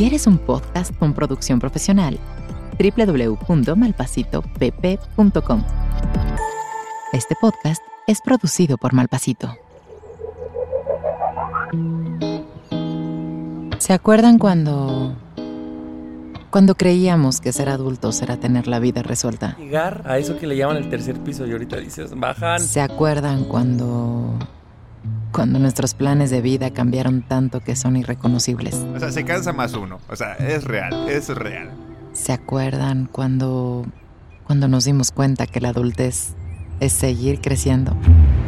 ¿Quieres un podcast con producción profesional? www.malpasitopp.com. Este podcast es producido por Malpasito. ¿Se acuerdan cuando cuando creíamos que ser adultos era tener la vida resuelta? Llegar a eso que le llaman el tercer piso y ahorita dices, bajan. ¿Se acuerdan cuando cuando nuestros planes de vida cambiaron tanto que son irreconocibles? O sea, se cansa más uno. O sea, es real, es real. ¿Se acuerdan cuando cuando nos dimos cuenta que la adultez es seguir creciendo?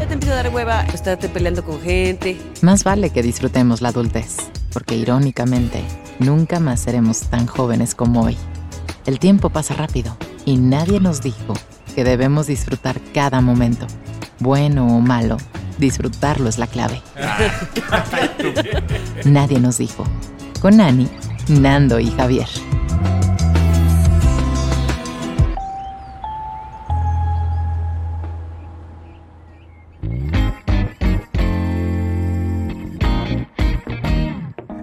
Ya te empieza a dar hueva estarte peleando con gente. Más vale que disfrutemos la adultez, porque irónicamente, nunca más seremos tan jóvenes como hoy. El tiempo pasa rápido y nadie nos dijo que debemos disfrutar cada momento, bueno o malo. Disfrutarlo es la clave. Nadie nos dijo. Con Ani, Nando y Javier.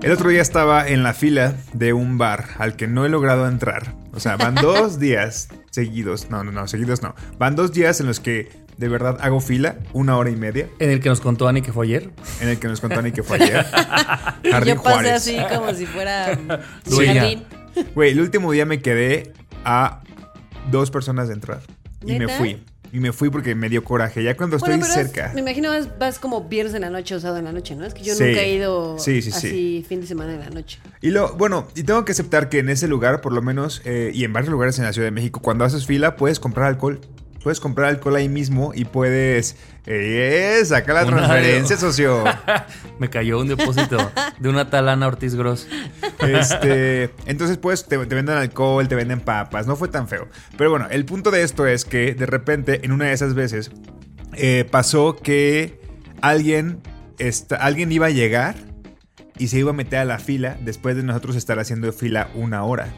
El otro día estaba en la fila de un bar al que no he logrado entrar. O sea, van dos días seguidos. No, no, no, seguidos no. Van dos días en los que de verdad hago fila, una hora y media. En el que nos contó Ani que fue ayer. En el que nos contó Ani que fue ayer. Jardín Yo pasé Juárez. así como si fuera jardín. Güey, el último día me quedé a dos personas de entrar. Y me fui. Y me fui porque me dio coraje. Ya cuando estoy es- cerca. me imagino vas, vas como viernes en la noche o sábado en la noche, ¿no? Es que yo Sí. nunca he ido Sí, sí, sí. así fin de semana en la noche. Y lo, bueno, y tengo que aceptar que en ese lugar, por lo menos, eh, y en varios lugares en la Ciudad de México, cuando haces fila, puedes comprar alcohol. Puedes comprar alcohol ahí mismo y puedes. Eh, saca la Una- transferencia, socio. Me cayó un depósito de una talana Ortiz Gross. Este, entonces, pues, te, te venden alcohol, te venden papas. No fue tan feo. Pero bueno, el punto de esto es que de repente, en una de esas veces, eh, pasó que alguien, esta- alguien iba a llegar y se iba a meter a la fila después de nosotros estar haciendo fila una hora.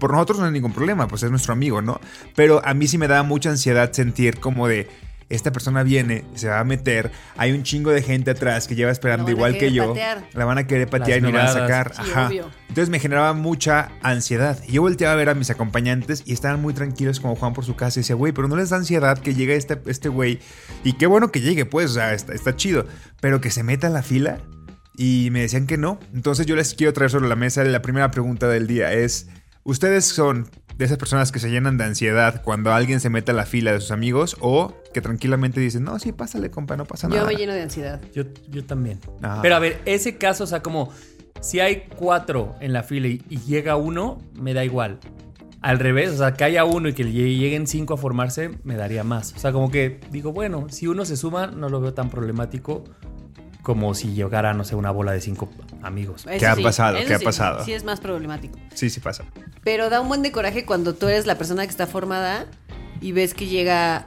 Por nosotros no hay ningún problema, pues es nuestro amigo, ¿no? Pero a mí sí me daba mucha ansiedad sentir como de. Esta persona viene, se va a meter, hay un chingo de gente atrás que lleva esperando La van a igual que querer yo. patear. La van a querer patear y no van a sacar. Sí, Ajá. obvio. Entonces me generaba mucha ansiedad. Y yo volteaba a ver a mis acompañantes y estaban muy tranquilos como Juan por su casa y decía, güey, pero no les da ansiedad que llegue este, este güey. Y qué bueno que llegue, pues, o sea, está, está chido. Pero que se meta a la fila. Y me decían que no. Entonces yo les quiero traer sobre la mesa la primera pregunta del día es, ¿ustedes son de esas personas que se llenan de ansiedad cuando alguien se mete a la fila de sus amigos o que tranquilamente dicen, no, sí, pásale, compa, no pasa nada? Yo me lleno de ansiedad. Yo, yo también. Ajá. Pero a ver, ese caso, o sea, como si hay cuatro en la fila y, y llega uno, me da igual. Al revés, o sea, que haya uno y que lle- lleguen cinco a formarse, me daría más. O sea, como que digo, bueno, si uno se suma, no lo veo tan problemático como si llegara, no sé, una bola de cinco amigos. Eso ha sí, pasado? ¿Qué ha sí, pasado? Sí, es más problemático. Sí, sí pasa. Pero da un buen de coraje cuando tú eres la persona que está formada y ves que llega.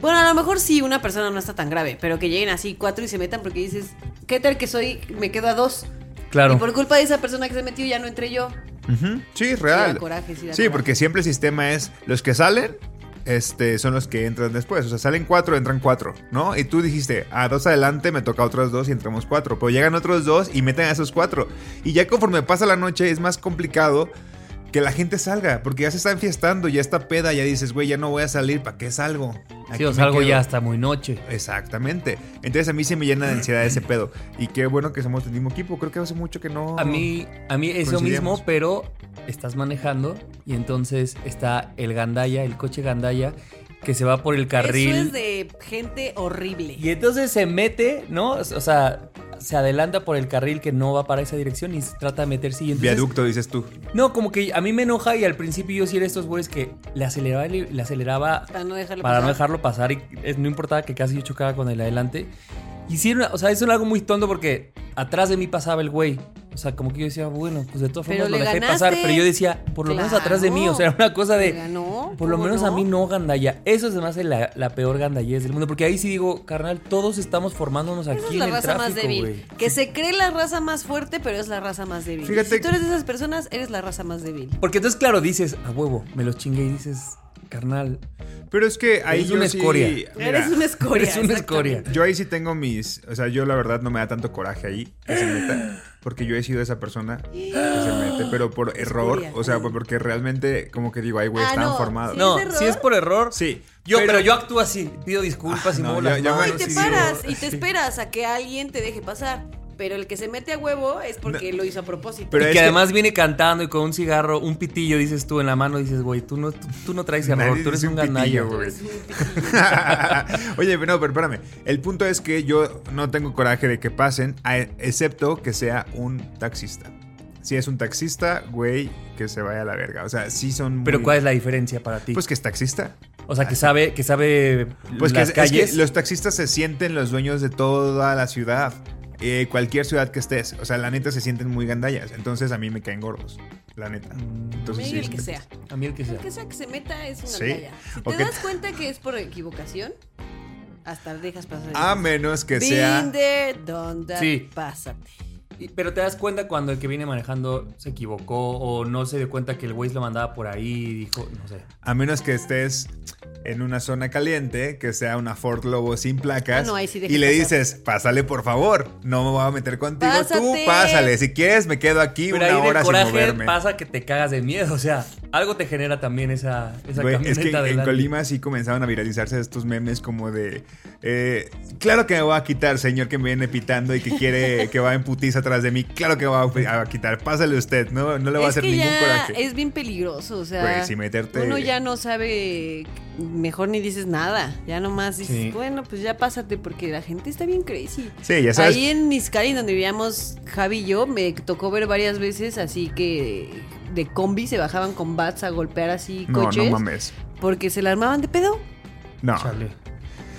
Bueno, a lo mejor sí una persona no está tan grave, pero que lleguen así cuatro y se metan porque dices, ¿qué tal que soy? Me quedo a dos. Claro. Y por culpa de esa persona que se metió ya no entré yo. Ujú, Sí, real. da coraje, sí Sí, coraje. porque siempre el sistema es los que salen. Este, son los que entran después. O sea, salen cuatro, entran cuatro, ¿no? Y tú dijiste, a dos adelante me toca otros dos y entramos cuatro. Pero llegan otros dos y meten a esos cuatro. Y ya conforme pasa la noche es más complicado que la gente salga. Porque ya se está enfiestando, ya está peda, ya dices, güey, ya no voy a salir, ¿para qué salgo? Sí, Aquí o me salgo quedo". ya hasta muy noche. Exactamente. Entonces a mí se me llena de ansiedad ese pedo. Y qué bueno que somos del mismo equipo. Creo que hace mucho que no. A mí, a mí eso Coincidimos. mismo, pero estás manejando y entonces está el gandaya, el coche gandaya, que se va por el carril. Eso es de gente horrible. Y entonces se mete, ¿no? O sea, se adelanta por el carril que no va para esa dirección y se trata de meterse. Y entonces, Viaducto, dices tú. No, como que a mí me enoja y al principio yo sí era estos güeyes que le aceleraba, le, le aceleraba Para no dejarlo para no pasar. dejarlo pasar y eh, no importaba que casi yo chocaba con el adelante. Y sí, era una- o sea, eso era algo muy tonto porque atrás de mí pasaba el güey. O sea, como que yo decía, bueno, pues de todas Pero formas lo dejé ganaste. pasar. Pero yo decía, por lo menos atrás de mí. O sea, era una cosa de. Ganó, Por lo ¿cómo menos no? a mí no gandalla. Eso se me hace la, la peor gandallez del mundo. Porque ahí sí digo, carnal, todos estamos formándonos aquí Esa es en la el raza tráfico, más débil. Que se cree la raza más fuerte, pero es la raza más débil. Fíjate si tú eres de esas personas, eres la raza más débil. Porque entonces, claro, dices, a huevo, me los chingué y dices, carnal, Pero es que ahí Eres yo una sí- escoria. mira, eres una escoria. eres una escoria. Yo ahí sí tengo mis. O sea, yo la verdad no me da tanto coraje ahí. que se meta. Porque yo he sido esa persona que se mete, pero por error, Escuria. o sea, porque realmente como que digo, ay, güey, Ah, estaban no, formados. sí. No, si es por error. Sí, Yo, pero, pero- yo actúo así, pido disculpas y Ah, no, muevo ya- las ya me- manos No, y te sí, paras digo- y te esperas a que alguien te deje pasar. Pero el que se mete a huevo es porque lo hizo a propósito. Pero y que que- además viene cantando y con un cigarro, un pitillo, dices tú en la mano, dices, güey, tú no, tú, tú no traes error, Nadie tú eres un un gandalla, pitillo, güey. Es un pitillo. Oye, pero no, pero espérame. El punto es que yo no tengo coraje de que pasen, a- excepto que sea un taxista. Si es un taxista, güey, que se vaya a la verga. O sea, sí son. muy- Pero ¿cuál es la diferencia para ti? Pues que es taxista. o sea, que sabe, que sabe Pues que, las es- que calles. los taxistas se sienten los dueños de toda la ciudad. Eh, cualquier ciudad que estés. O sea, la neta se sienten muy gandallas. Entonces a mí me caen gordos. La neta. Entonces, Maybe sí, el que sea. A mí el que sea. El que sea que se meta es una Sí. talla. Si te das cuenta que es por equivocación, hasta dejas pasar. A menos que sea. that, Sí. pásate. Pero te das cuenta cuando el que viene manejando se equivocó o no se dio cuenta que el güey lo mandaba por ahí y dijo, no sé. A menos que estés en una zona caliente, que sea una Ford Lobo sin placas. Ah, no, sí y le dices, pásale por favor. No me voy a meter contigo. Tú pásale. Si quieres, me quedo aquí Pero una ahí hora de sin coraje moverme. pasa que te cagas de miedo. O sea, algo te genera también esa, esa Güey, es que en. Colima sí comenzaron a viralizarse estos memes como de eh, claro que me voy a quitar, señor que me viene pitando y que quiere que va en putiza atrás de mí. Claro que voy a quitar. Pásale usted, no, no le va a hacer que ningún ya coraje. es bien peligroso, o sea, si meterte- uno ya no sabe, mejor ni dices nada, ya nomás dices, Sí. bueno, pues ya pásate porque la gente está bien crazy. Sí, ya sabes. Ahí en Niscali, donde vivíamos Javi y yo, me tocó ver varias veces así que de combi se bajaban con bats a golpear así no, coches no mames. porque se la armaban de pedo. No. Chale.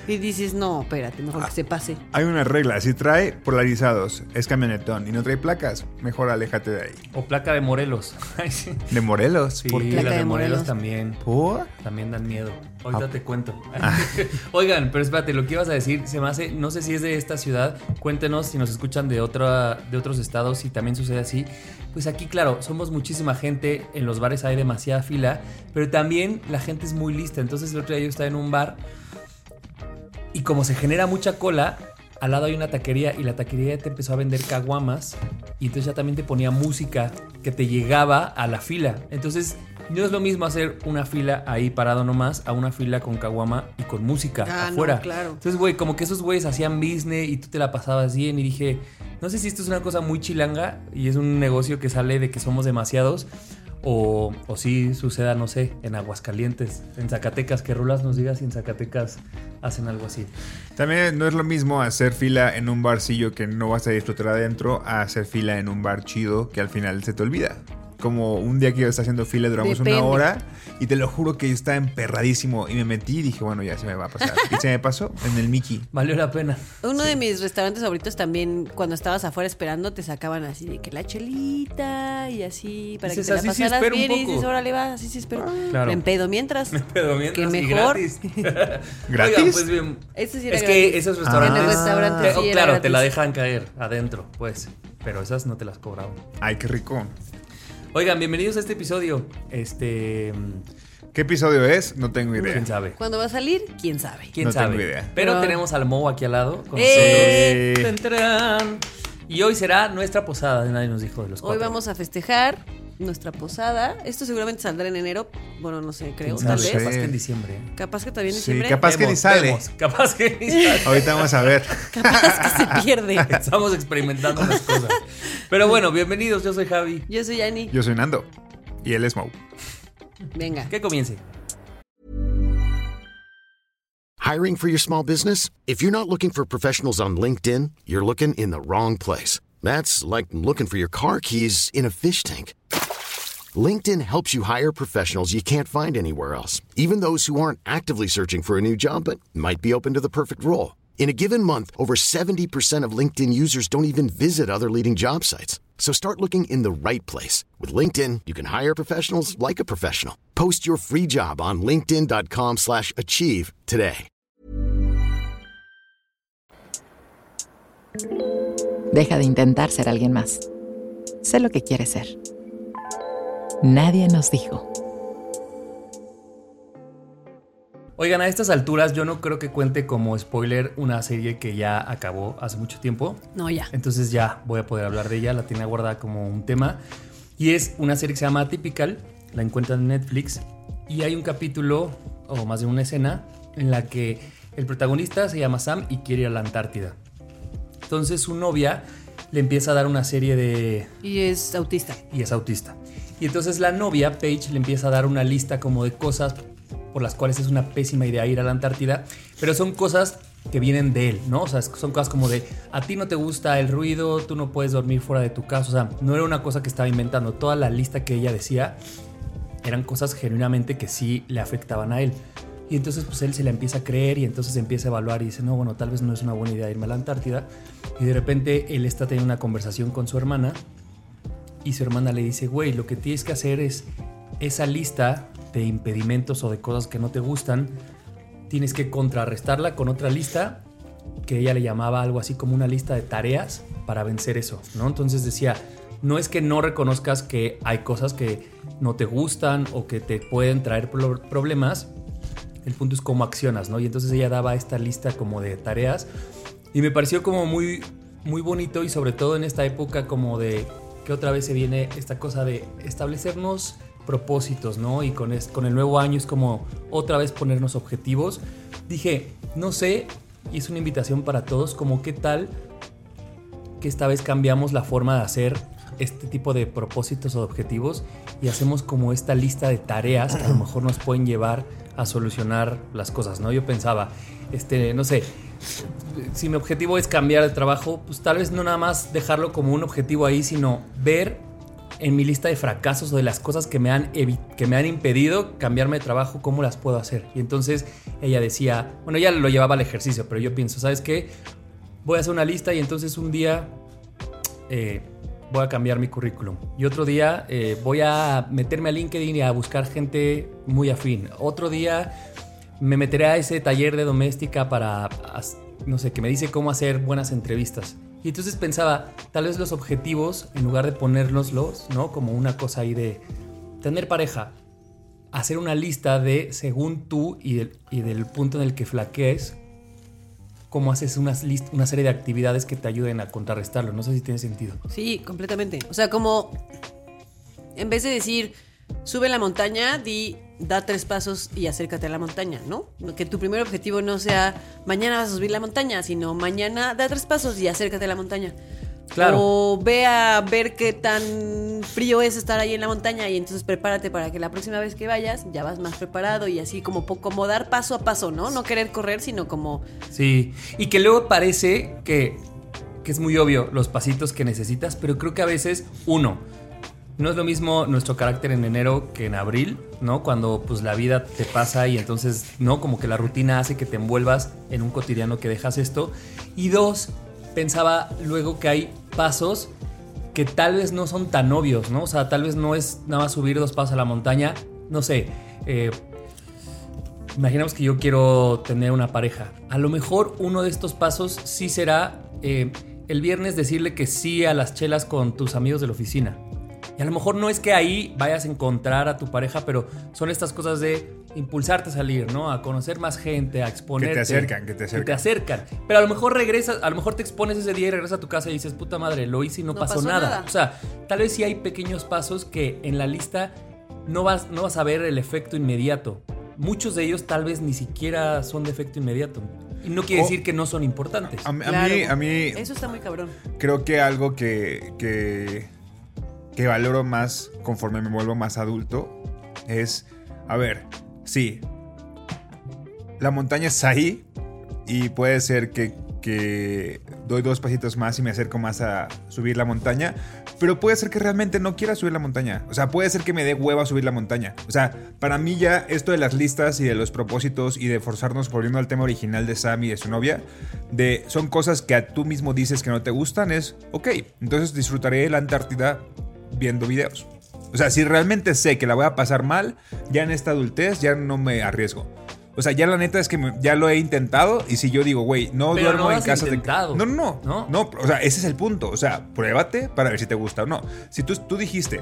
Y dices, no, espérate, mejor que se pase. Hay una regla, si trae polarizados, es camionetón y no trae placas, mejor aléjate de ahí. O placa de Morelos. De Morelos. Sí, ¿Por qué? las Placa de, de Morelos, Morelos. también. ¿Por? También dan miedo. Ahorita Ah. te cuento. Oigan, pero espérate, lo que ibas a decir, se me hace, no sé si es de esta ciudad, cuéntenos si nos escuchan de, otra, de otros estados, si también sucede así. Pues aquí, claro, somos muchísima gente, en los bares hay demasiada fila, pero también la gente es muy lista. Entonces el otro día yo estaba en un bar y como se genera mucha cola, al lado hay una taquería y la taquería te empezó a vender caguamas y entonces ya también te ponía música que te llegaba a la fila. Entonces no es lo mismo hacer una fila ahí parado nomás a una fila con caguama y con música Ah, no, afuera. claro. Entonces, güey, como que esos güeyes hacían business y tú te la pasabas bien y dije, no sé si esto es una cosa muy chilanga y es un negocio que sale de que somos demasiados. O, o si suceda, no sé, en Aguascalientes, en Zacatecas, que Rulas nos diga si en Zacatecas hacen algo así. También no es lo mismo hacer fila en un barcillo que no vas a disfrutar adentro a hacer fila en un bar chido que al final se te olvida. Como un día que yo estaba haciendo fila, duramos Depende. una hora y te lo juro que yo estaba emperradísimo y me metí y dije, bueno, ya se me va a pasar. Y se me pasó en el Mickey. Valió la pena. Uno de mis restaurantes favoritos también, cuando estabas afuera esperando, te sacaban así de que la chelita y así para Dices, que te la sí pasaras un bien y dices, órale, va, así sí espero. Claro. Me empedo mientras. Pero mientras Que y mejor. gratis. ¿Gratis? Oigan, pues bien. Eso sí era es que gratis. esos restaurantes. En el restaurante Eh, sí oh, era claro, te gratis. la dejan caer adentro, pues. Pero esas no te las cobraban. Ay, qué rico. Oigan, bienvenidos a este episodio. Este. ¿Qué episodio es? No tengo idea. ¿Quién sabe? ¿Cuándo va a salir? ¿Quién sabe? ¿Quién No sabe? tengo idea. Pero Pero- tenemos al Mo aquí al lado. Con ¡Eh! Tan. Y hoy será nuestra posada. Nadie nos dijo de los Hoy cuatro. vamos a festejar nuestra posada. Esto seguramente saldrá en enero. Bueno, no sé, creo, ¿Quién tal vez. Capaz que en diciembre. ¿eh? Capaz que también en Sí, diciembre. capaz que ni sale. vemos. Capaz que ni sale. Ahorita vamos a ver. Capaz que se pierde. Estamos experimentando las cosas. Pero bueno, bienvenidos. Yo soy Javi. Yo soy Ani. Yo soy Nando. Y él es Mau. Venga. Que comience. Hiring for your small business? If you're not looking for professionals on LinkedIn, you're looking in the wrong place. That's like looking for your car keys in a fish tank. LinkedIn helps you hire professionals you can't find anywhere else, even those who aren't actively searching for a new job but might be open to the perfect role. In a given month, over 70% of LinkedIn users don't even visit other leading job sites. So start looking in the right place. With LinkedIn, you can hire professionals like a professional. Post your free job on linkedin.com/achieve slash achieve today. Deja de intentar ser alguien más. Sé lo que quieres ser. Nadie nos dijo. Oigan, a estas alturas yo no creo que cuente como spoiler una serie que ya acabó hace mucho tiempo. No, ya. Entonces ya voy a poder hablar de ella, la tenía guardada como un tema. Y es una serie que se llama Typical, la encuentran en Netflix. Y hay un capítulo, o más de una escena, en la que el protagonista se llama Sam y quiere ir a la Antártida. Entonces su novia le empieza a dar una serie de... Y es autista. y es autista. Y entonces la novia, Paige, le empieza a dar una lista como de cosas por las cuales es una pésima idea ir a la Antártida, pero son cosas que vienen de él, ¿no? O sea, son cosas como de, a ti no te gusta el ruido, tú no puedes dormir fuera de tu casa, o sea, no era una cosa que estaba inventando, toda la lista que ella decía eran cosas genuinamente que sí le afectaban a él. Y entonces pues él se la empieza a creer y entonces empieza a evaluar y dice, no, bueno, tal vez no es una buena idea irme a la Antártida. Y de repente él está teniendo una conversación con su hermana y su hermana le dice, güey, lo que tienes que hacer es esa lista de impedimentos o de cosas que no te gustan, tienes que contrarrestarla con otra lista que ella le llamaba algo así como una lista de tareas para vencer eso, ¿no? Entonces decía, no es que no reconozcas que hay cosas que no te gustan o que te pueden traer pro- problemas, el punto es cómo accionas, ¿no? Y entonces ella daba esta lista como de tareas y me pareció como muy, muy bonito y sobre todo en esta época como de que otra vez se viene esta cosa de establecernos propósitos, ¿no? Y con, es- con el nuevo año es como otra vez ponernos objetivos. Dije, no sé, y es una invitación para todos, como qué tal que esta vez cambiamos la forma de hacer este tipo de propósitos o objetivos y hacemos como esta lista de tareas que a lo mejor nos pueden llevar a solucionar las cosas, ¿no? Yo pensaba, este, no sé, si mi objetivo es cambiar de trabajo, pues tal vez no nada más dejarlo como un objetivo ahí, sino ver en mi lista de fracasos o de las cosas que me han, que me han impedido cambiarme de trabajo, cómo las puedo hacer. Y entonces ella decía, bueno, ella lo llevaba al ejercicio, pero yo pienso, ¿sabes qué? Voy a hacer una lista y entonces un día eh, voy a cambiar mi currículum. Y otro día eh, voy a meterme a LinkedIn y a buscar gente muy afín. Otro día me meteré a ese taller de doméstica para, no sé, que me dice cómo hacer buenas entrevistas. Y entonces pensaba, tal vez los objetivos, en lugar de ponérnoslos, ¿no? Como una cosa ahí de tener pareja, hacer una lista de, según tú y del, y del punto en el que flaquees, cómo haces unas list- una serie de actividades que te ayuden a contrarrestarlo. No sé si tiene sentido. Sí, completamente. O sea, como en vez de decir, sube la montaña, di, da tres pasos y acércate a la montaña, ¿no? Que tu primer objetivo no sea, mañana vas a subir la montaña, sino mañana da tres pasos y acércate a la montaña. Claro. O ve a ver qué tan frío es estar ahí en la montaña y entonces prepárate para que la próxima vez que vayas ya vas más preparado y así como, como dar paso a paso, ¿no? No querer correr, sino como Sí, y que luego parece que, que es muy obvio los pasitos que necesitas, pero creo que a veces, uno, no es lo mismo nuestro carácter en enero que en abril, ¿no? Cuando pues la vida te pasa y entonces, ¿no? Como que la rutina hace que te envuelvas en un cotidiano que dejas esto. Y dos, pensaba luego que hay pasos que tal vez no son tan obvios, ¿no? O sea, tal vez no es nada más subir dos pasos a la montaña, no sé, eh, Imaginemos que yo quiero tener una pareja. A lo mejor uno de estos pasos sí será eh, el viernes decirle que sí a las chelas con tus amigos de la oficina. Y a lo mejor no es que ahí vayas a encontrar a tu pareja, pero son estas cosas de impulsarte a salir, ¿no? A conocer más gente, a exponerte. acercan, que te acercan. te acercan. Pero a lo mejor regresas, a lo mejor te expones ese día y regresas a tu casa y dices, puta madre, lo hice y no, No pasó, pasó nada. nada. O sea, tal vez sí hay pequeños pasos que en la lista no vas, no vas a ver el efecto inmediato. Muchos de ellos tal vez ni siquiera son de efecto inmediato. Y no quiere O- decir que no son importantes. A, mí- a Claro. mí, a mí Eso está muy cabrón. creo que algo que, que, que valoro más conforme me vuelvo más adulto es, a ver, sí, la montaña es ahí y puede ser que, que doy dos pasitos más y me acerco más a subir la montaña, pero puede ser que realmente no quiera subir la montaña. O sea, puede ser que me dé hueva subir la montaña. O sea, para mí ya esto de las listas y de los propósitos y de forzarnos, volviendo al tema original de Sam y de su novia, de son cosas que a tú mismo dices que no te gustan, es, ok, entonces disfrutaré la Antártida viendo videos. O sea, si realmente sé que la voy a pasar mal, ya en esta adultez ya no me arriesgo. O sea, ya la neta es que me- ya lo he intentado y si yo digo, güey, no Pero duermo no en casa intentado, de... No, no, no, ¿no? no. o sea, ese es el punto. O sea, pruébate para ver si te gusta o no. Si tú, tú dijiste,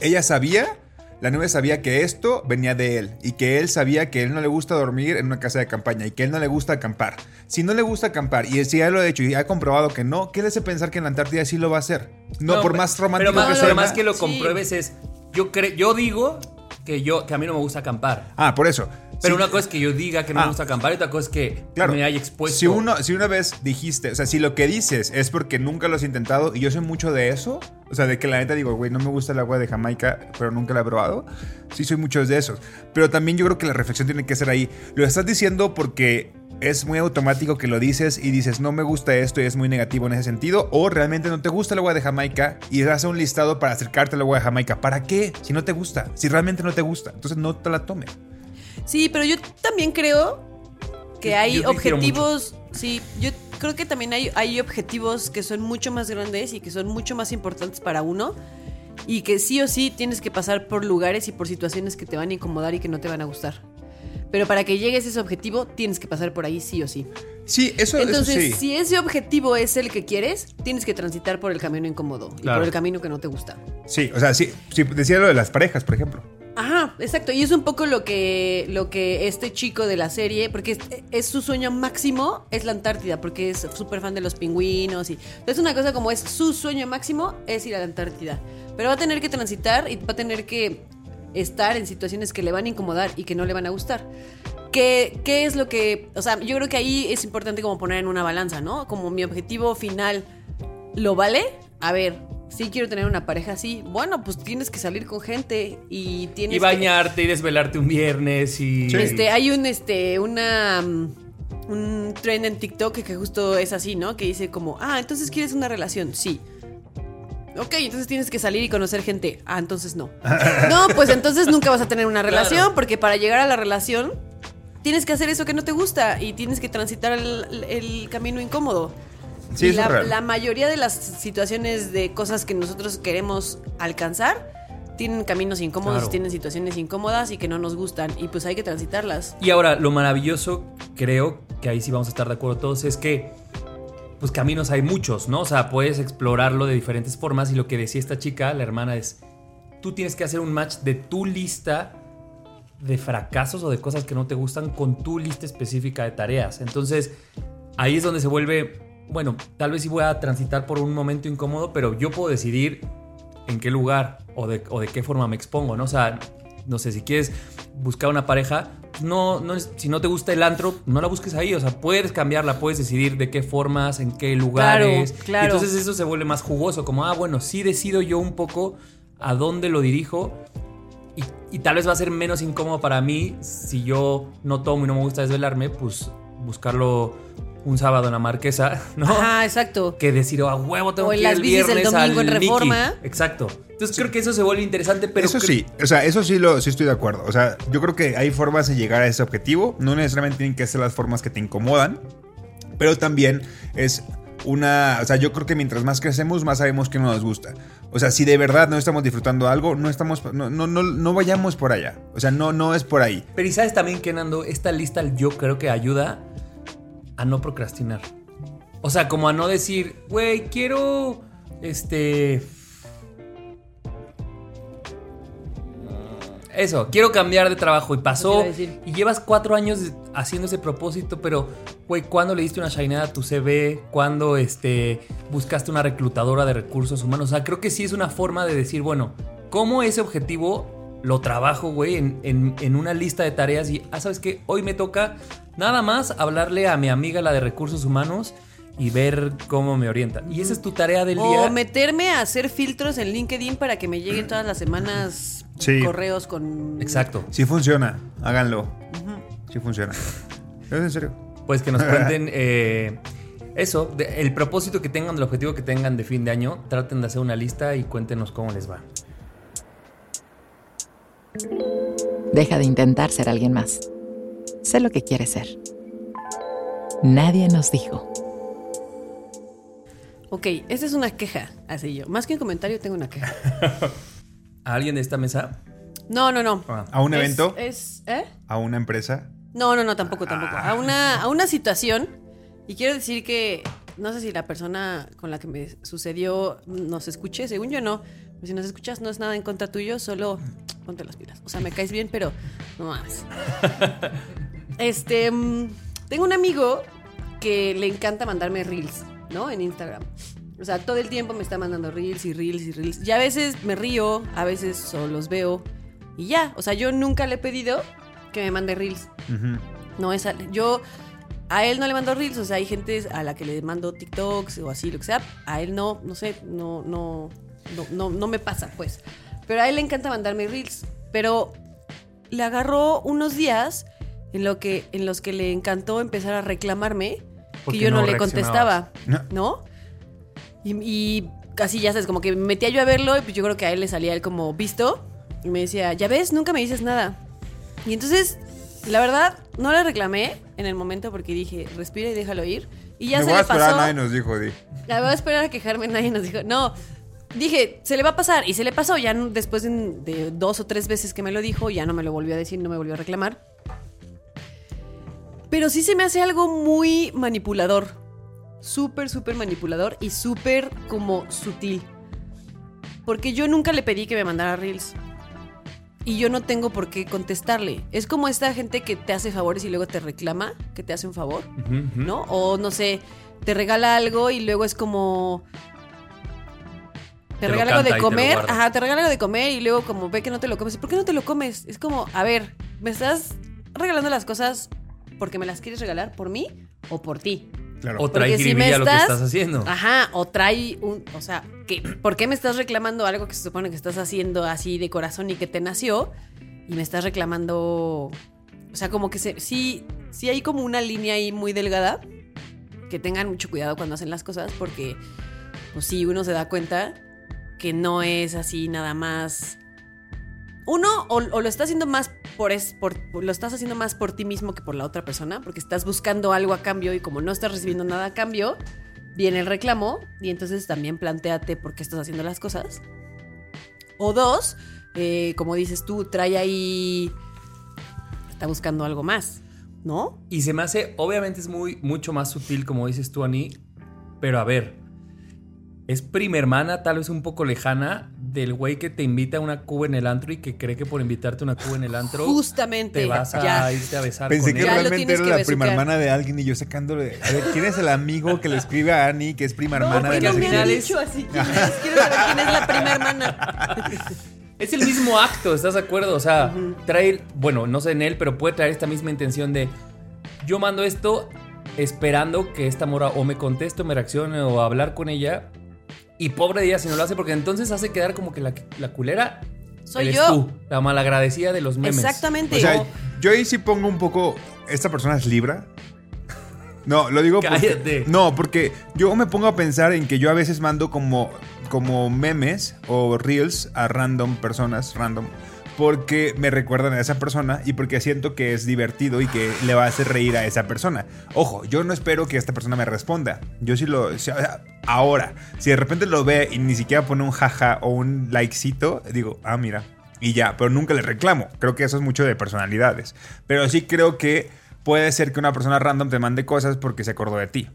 ella sabía la novia sabía que esto venía de él y que él sabía que él no le gusta dormir en una casa de campaña y que él no le gusta acampar. Si no le gusta acampar y si ya lo ha hecho y ha comprobado que no, ¿qué le hace pensar que en la Antártida sí lo va a hacer? No, por más romántico pero más, que más que lo Sí. compruebes es. Yo, cre- yo digo que, yo, que a mí no me gusta acampar. Ah, por eso. Pero Sí. una cosa es que yo diga que no Ah. me gusta acampar y otra cosa es que Claro. me haya expuesto. Si, uno, si una vez dijiste, o sea, si lo que dices es porque nunca lo has intentado y yo soy mucho de eso, o sea, de que la neta digo, güey, no me gusta el agua de Jamaica, pero nunca la he probado, sí soy muchos de esos. Pero también yo creo que la reflexión tiene que ser ahí. Lo estás diciendo porque es muy automático que lo dices y dices, no me gusta esto y es muy negativo en ese sentido, o realmente no te gusta el agua de Jamaica y haces un listado para acercarte al agua de Jamaica. ¿Para qué? Si no te gusta, si realmente no te gusta, entonces no te la tomes. Sí, pero yo también creo que hay objetivos. Sí, yo creo que también hay, hay objetivos que son mucho más grandes y que son mucho más importantes para uno. Y que sí o sí tienes que pasar por lugares y por situaciones que te van a incomodar y que no te van a gustar. Pero para que llegues a ese objetivo, tienes que pasar por ahí sí o sí. Sí, eso, eso Entonces, sí. si ese objetivo es el que quieres, tienes que transitar por el camino incómodo y por el camino que no te gusta. Sí, o sea, sí, sí, decía lo de las parejas, por ejemplo. Ajá, exacto. Y es un poco lo que, lo que este chico de la serie, porque es, es su sueño máximo, es la Antártida, porque es súper fan de los pingüinos. y Es una cosa como es su sueño máximo, es ir a la Antártida. Pero va a tener que transitar y va a tener que estar en situaciones que le van a incomodar y que no le van a gustar. ¿Qué, ¿Qué es lo que...? O sea, yo creo que ahí es importante como poner en una balanza, ¿no? Como mi objetivo final, ¿lo vale? A ver, si quiero tener una pareja así, bueno, pues tienes que salir con gente y tienes Y que- bañarte y desvelarte un viernes y. Sí. este, hay un, este, una, mm, un trend en TikTok que justo es así, ¿no? Que dice como, ah, entonces quieres una relación, sí. Ok, entonces tienes que salir y conocer gente. Ah, entonces no. No, pues entonces nunca vas a tener una relación Claro. porque para llegar a la relación tienes que hacer eso que no te gusta y tienes que transitar el, el camino incómodo. Sí, y la, la mayoría de las situaciones de cosas que nosotros queremos alcanzar tienen caminos incómodos, Claro. tienen situaciones incómodas y que no nos gustan y pues hay que transitarlas. Y ahora, lo maravilloso, creo que ahí sí vamos a estar de acuerdo todos, es que pues caminos hay muchos, ¿no? O sea, puedes explorarlo de diferentes formas y lo que decía esta chica, la hermana, es, tú tienes que hacer un match de tu lista de fracasos o de cosas que no te gustan con tu lista específica de tareas. Entonces, ahí es donde se vuelve, bueno, tal vez sí voy a transitar por un momento incómodo, pero yo puedo decidir en qué lugar o de, o de qué forma me expongo, ¿no? O sea, no sé, si quieres buscar una pareja, no, no si no te gusta el antro, no la busques ahí, o sea, puedes cambiarla, puedes decidir de qué formas, en qué lugares. Claro, entonces eso se vuelve más jugoso, como, ah, bueno, sí decido yo un poco a dónde lo dirijo. Y, y tal vez va a ser menos incómodo para mí si yo no tomo y no me gusta desvelarme, pues buscarlo un sábado en la marquesa, ¿no? Ajá, exacto. que decir, a huevo tengo O que ir las el bicis el viernes domingo al en Mickey. Reforma. Exacto. Entonces creo que eso se vuelve interesante, pero eso sí, o sea, eso sí lo sí estoy de acuerdo. O sea, yo creo que hay formas de llegar a ese objetivo. No necesariamente tienen que ser las formas que te incomodan, pero también es una, o sea, yo creo que mientras más crecemos, más sabemos que no nos gusta. O sea, si de verdad no estamos disfrutando algo, no estamos, no, no, no, no vayamos por allá. O sea, no, no es por ahí. Pero y sabes también que Nando, esta lista yo creo que ayuda a no procrastinar. O sea, como a no decir, güey, quiero este Eso, quiero cambiar de trabajo y pasó. Y llevas cuatro años haciendo ese propósito, pero, güey, ¿cuándo le diste una shineada a tu CV? ¿Cuándo este, buscaste una reclutadora de recursos humanos? O sea, creo que sí es una forma de decir, bueno, ¿cómo ese objetivo lo trabajo, güey, en, en- en una lista de tareas? Y, ah, ¿sabes qué? Hoy me toca nada más hablarle a mi amiga, la de recursos humanos, y ver cómo me orienta. Y esa es tu tarea del día. O meterme a hacer filtros en LinkedIn para que me lleguen todas las semanas Sí. correos con... Exacto. Si funciona, háganlo. Si funciona. Es en serio. Pues que nos cuenten eh, eso, de- el propósito que tengan, el objetivo que tengan de fin de año. Traten de hacer una lista y cuéntenos cómo les va. Deja de intentar ser alguien más. Sé lo que quieres ser. Nadie nos dijo. Ok, esta es una queja, así yo. Más que un comentario, tengo una queja. ¿A alguien de esta mesa? No, no, no. Ah. A un Es- evento, Es, ¿eh? a una empresa. No, no, no, tampoco, tampoco. Ah. A una, a una situación. Y quiero decir que no sé si la persona con la que me sucedió nos escuche, según yo no. Si nos escuchas no es nada en contra tuyo, solo ponte las pilas. O sea, me caes bien, pero no mames. este, mm, tengo un amigo que le encanta mandarme reels, ¿no? En Instagram. O sea, todo el tiempo me está mandando reels y reels y reels. Y a veces me río, a veces solo los veo y ya. O sea, yo nunca le he pedido que me mande reels. No es... Yo... A él no le mando reels, o sea, hay gente a la que le mando TikToks o así, lo que sea. A él no, no sé, no, no, no, no, no me pasa, pues. Pero a él le encanta mandarme reels. Pero le agarró unos días en, lo que, en los que le encantó empezar a reclamarme que yo no, no le contestaba, reaccionabas. ¿no? Y, y casi ya sabes, como que me metía yo a verlo y pues yo creo que a él le salía él como visto y me decía, ya ves, nunca me dices nada. Y entonces, la verdad, no le reclamé en el momento porque dije, respira y déjalo ir. Y ya Me se voy a le esperar, pasó. nadie nos dijo, Di. La voy a esperar a quejarme, nadie nos dijo. No, dije, se le va a pasar. Y se le pasó. Ya después de, dos o tres veces que me lo dijo, ya no me lo volvió a decir, no me volvió a reclamar. Pero sí se me hace algo muy manipulador. Súper, súper manipulador y súper como sutil. Porque yo nunca le pedí que me mandara reels. Y yo no tengo por qué contestarle. Es como esta gente que te hace favores y luego te reclama que te hace un favor. ¿no? O no sé, te regala algo y luego es como. Te, Te regala algo de comer, ajá, te regala algo de comer y luego como ve que no te lo comes. ¿Por qué no te lo comes? Es como, a ver, ¿me estás regalando las cosas porque me las quieres regalar por mí o por ti? Claro. O trae Porque si me jiribilla lo que estás- estás haciendo. Ajá, o trae un, o sea, ¿qué, ¿por qué me estás reclamando algo que se supone que estás haciendo así de corazón y que te nació? Y me estás reclamando, o sea, como que se, sí, sí hay como una línea ahí muy delgada, que tengan mucho cuidado cuando hacen las cosas, porque, pues sí, uno se da cuenta que no es así nada más... Uno, o, lo estás haciendo más por, es, por, lo estás haciendo más por ti mismo que por la otra persona, porque estás buscando algo a cambio y como no estás recibiendo nada a cambio, viene el reclamo y entonces también planteate por qué estás haciendo las cosas. O dos, eh, como dices tú, trae ahí, está buscando algo más, ¿no? Y se me hace, obviamente es muy, mucho más sutil, como dices tú, Ani. Pero a ver, es prima hermana, tal vez un poco lejana, del güey que te invita a una cuba en el antro y que cree que por invitarte a una cuba en el antro Justamente. te vas a ya. irte a besar Pensé con que él. Realmente era que la prima hermana de alguien y yo sacándole. A ver, ¿quién es el amigo que le escribe a Annie que es prima No, hermana de la me han final es- dicho así. ¿quién es? Quiero saber quién es la prima hermana. Es el mismo acto, ¿estás de acuerdo? O sea, trae, bueno, no sé en él, pero puede traer esta misma intención de yo mando esto esperando que esta mora o me conteste o me reaccione o hablar con ella. Y pobre de ella si no lo hace, porque entonces hace quedar como que la, la culera Soy eres yo. tú, la malagradecida de los memes. Exactamente. O sea, yo ahí sí pongo un poco. ¿Esta persona es Libra? No, lo digo porque. Cállate. No, porque yo me pongo a pensar en que yo a veces mando como, como memes o reels a random personas, random. Porque me recuerdan a esa persona y porque siento que es divertido y que le va a hacer reír a esa persona. Ojo, yo no espero que esta persona me responda. Yo sí lo. ahora, si de repente lo ve y ni siquiera pone un jaja o un likecito, digo, ah, mira. Y ya, pero nunca le reclamo. Creo que eso es mucho de personalidades. Pero sí creo que puede ser que una persona random te mande cosas porque se acordó de ti.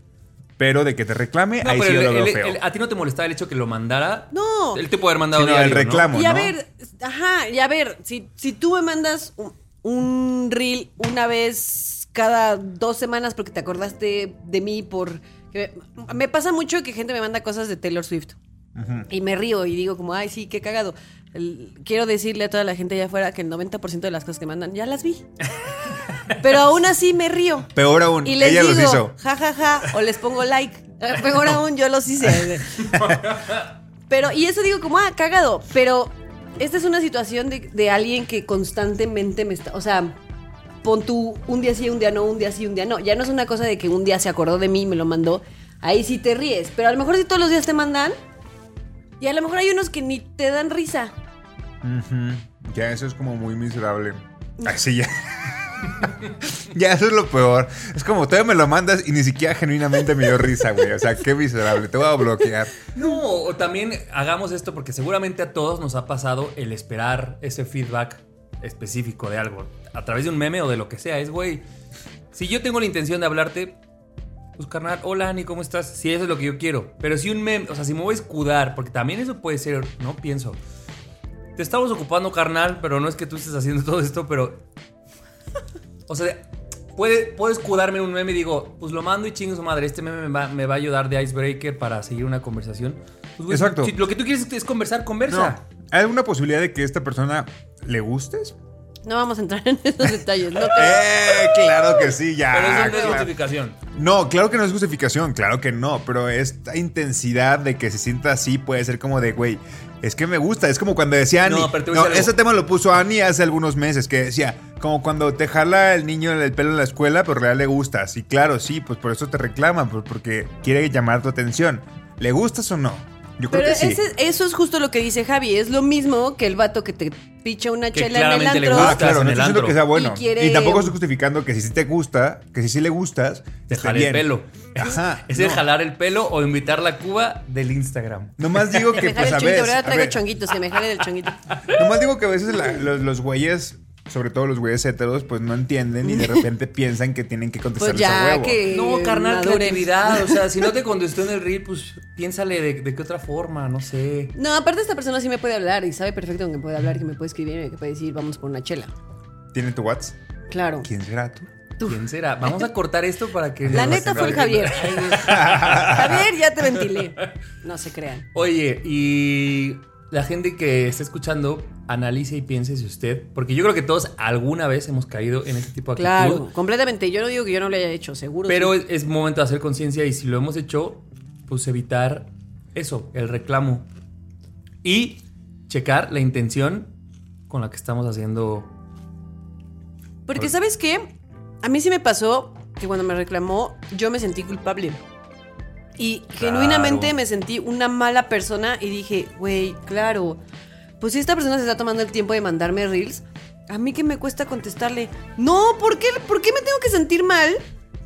Pero de que te reclame, No, ahí pero sí yo el- lo veo el- feo. el- a ti no te molestaba el hecho que lo mandara. No. Él te puede haber mandado no, diario, el reclamo. Y a ¿no? ver, ajá, y a ver, si, si tú me mandas un, un reel una vez cada dos semanas porque te acordaste de mí por... que me, me pasa mucho que gente me manda cosas de Taylor Swift. Y me río y digo como, ay, sí, qué cagado. El- quiero decirle a toda la gente allá afuera que el 90% de las cosas que mandan ya las vi. Pero aún así me río. Peor aún, Y les ella digo, los hizo. ja, ja, ja, o les pongo like. Eh, Peor aún, yo los hice. Pero, y eso digo como, ah, cagado. Pero esta es una situación de, de alguien que constantemente me está. O sea, pon tú un día sí, un día no, un día sí, un día no. Ya no es una cosa de que un día se acordó de mí y me lo mandó. Ahí sí te ríes. Pero a lo mejor si todos los días te mandan. Y a lo mejor hay unos que ni te dan risa. Ya eso es como muy miserable. Así ya. Ya, eso es lo peor. Es como, todavía me lo mandas y ni siquiera genuinamente me dio risa, güey. O sea, qué miserable. Te voy a bloquear. No, o también hagamos esto porque seguramente a todos nos ha pasado el esperar ese feedback específico de algo. A través de un meme o de lo que sea. Es, güey, si yo tengo la intención de hablarte, pues carnal, hola Ani, ¿cómo estás? Si eso es lo que yo quiero. Pero si un meme, o sea, si me voy a escudar, porque también eso puede ser, ¿no? Pienso. te estamos ocupando, carnal, pero no es que tú estés haciendo todo esto, pero. O sea, puede, puedo escudarme en un meme y digo, pues lo mando y chingo su madre. Este meme me va, me va a ayudar de icebreaker para seguir una conversación. Pues, güey, Exacto. Si lo que tú quieres es conversar, No. conversa. ¿Hay alguna posibilidad de que esta persona le gustes? No vamos a entrar en esos detalles. No. Eh, claro que sí, ya. Pero eso no es justificación. No, claro que no es justificación, claro que no, pero esta intensidad de que se sienta así puede ser como de, güey, es que me gusta, es como cuando decía Ani. No, pero te voy a decir algo. ese tema lo puso Ani hace algunos meses, que decía, como cuando te jala el niño el pelo en la escuela, pero en realidad le gustas. Y claro, sí, pues por eso te reclaman, pues porque quiere llamar tu atención. ¿Le gustas o no? Yo creo Pero que sí. ese- eso es justo lo que dice Javi. Es lo mismo que el vato que te picha una Que chela en el claramente le antro. Ah, claro, en no el estoy diciendo antro. que sea bueno. Y quiere- Y tampoco estoy justificando que si sí te gusta, que si sí le gustas, Te jale el pelo. Ajá. Es el no. jalar el pelo o invitar la cuba del Instagram. Nomás digo Que que, me jale pues el a chonguito. veces. Ahora a traigo ver, chonguitos, que me jale del chonguito. Nomás digo que a veces la- los, los güeyes, sobre todo los güeyes heteros, pues no entienden y de repente piensan que tienen que contestarles Pues a huevo. que. No, carnal, creatividad. O sea, si no te contestó en el reel, pues piénsale de, de qué otra forma, no sé. No, aparte esta persona sí me puede hablar y sabe perfecto que me puede hablar, que me puede escribir y que puede decir, vamos por una chela. ¿Tiene tu WhatsApp? Claro. ¿Quién será tú? ¿Quién será? Vamos a cortar esto para que... La no- neta fue el Javier. Javier, ya te ventilé. No se crean. Oye, y la gente que está escuchando, analice y piense si usted, porque yo creo que todos alguna vez hemos caído en este tipo de actitud. Claro, completamente. Yo no digo que yo no lo haya hecho, seguro. Pero sí. es, es momento de hacer conciencia y si lo hemos hecho, pues evitar eso, el reclamo. Y checar la intención con la que estamos haciendo. Porque, ¿sabes qué? A mí sí me pasó que cuando me reclamó, yo me sentí culpable. Y genuinamente me sentí una mala persona y dije, güey, claro, pues si esta persona se está tomando el tiempo de mandarme reels, a mí que me cuesta contestarle. No, ¿por qué, ¿por qué me tengo que sentir mal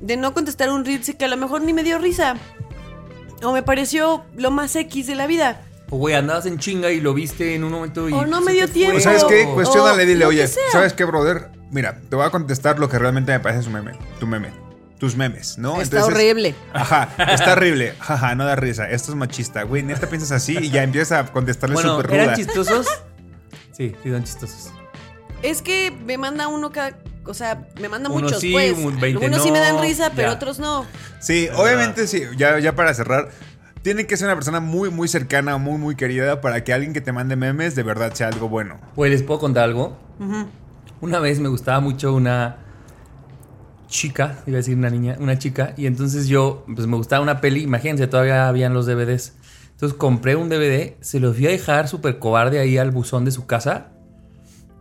de no contestar un reel que a lo mejor ni me dio risa? O me pareció lo más X de la vida. O güey, andabas en chinga y lo viste en un momento y. O no me dio tiempo. fue. Pues, ¿sabes qué? o- Cuestiónale, o dile, oye. ¿sabes qué, brother? Mira, te voy a contestar lo que realmente me parece su meme. Tu meme. Tus memes, ¿no? Está horrible. Ajá, está horrible. Jaja, no da risa. Esto es machista. Güey, neta piensas así y ya empiezas a contestarle Bueno, súper ¿eran ruda. chistosos? Sí, sí, eran chistosos. Es que me manda uno cada. O sea, me manda muchos, sí, pues. un 20 Algunos sí me dan risa, pero ya. otros no. Sí, obviamente sí. Ya, ya para cerrar, tiene que ser una persona muy, muy cercana, muy, muy querida para que alguien que te mande memes de verdad sea algo bueno. Pues les puedo contar algo. Una vez me gustaba mucho una chica, iba a decir una niña, una chica, y entonces yo, pues me gustaba una peli, imagínense, todavía habían los DVDs. Entonces compré un DVD, se los fui a dejar súper cobarde ahí al buzón de su casa,